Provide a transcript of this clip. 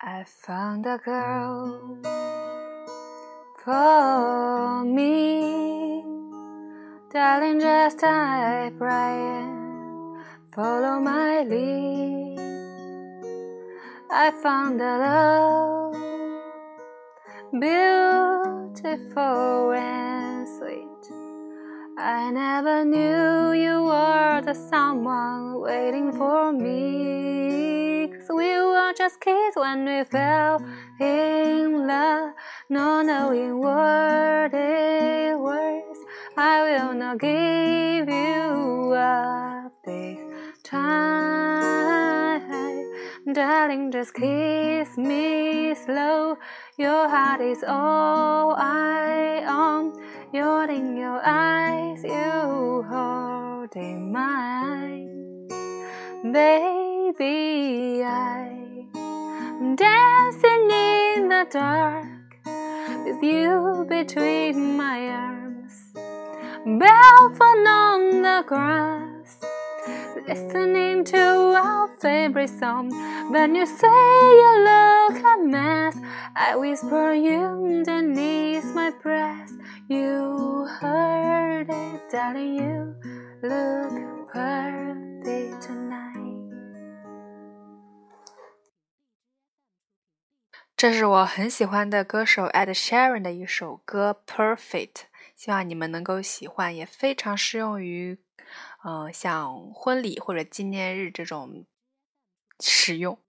I found a girl for me, darling. Just right in, follow my lead. I found a love beautiful and sweet. I never knew you were the someone waiting for me. Just kiss when we fell in love, not knowing what it was. I will not give you up this time. Darling, just kiss me slow. Your heart is all I own. You're in your eyes, you hold in mine. Baby, Dancing in the dark with you between my arms, barefoot on the grass, listening to our favorite song. When you say you look a mess, I whisper you underneath my breath. You heard it, darling. You look 这是我很喜欢的歌手 Ed Sheeran 的一首歌《Perfect》，希望你们能够喜欢，也非常适用于，嗯、像婚礼或者纪念日这种使用。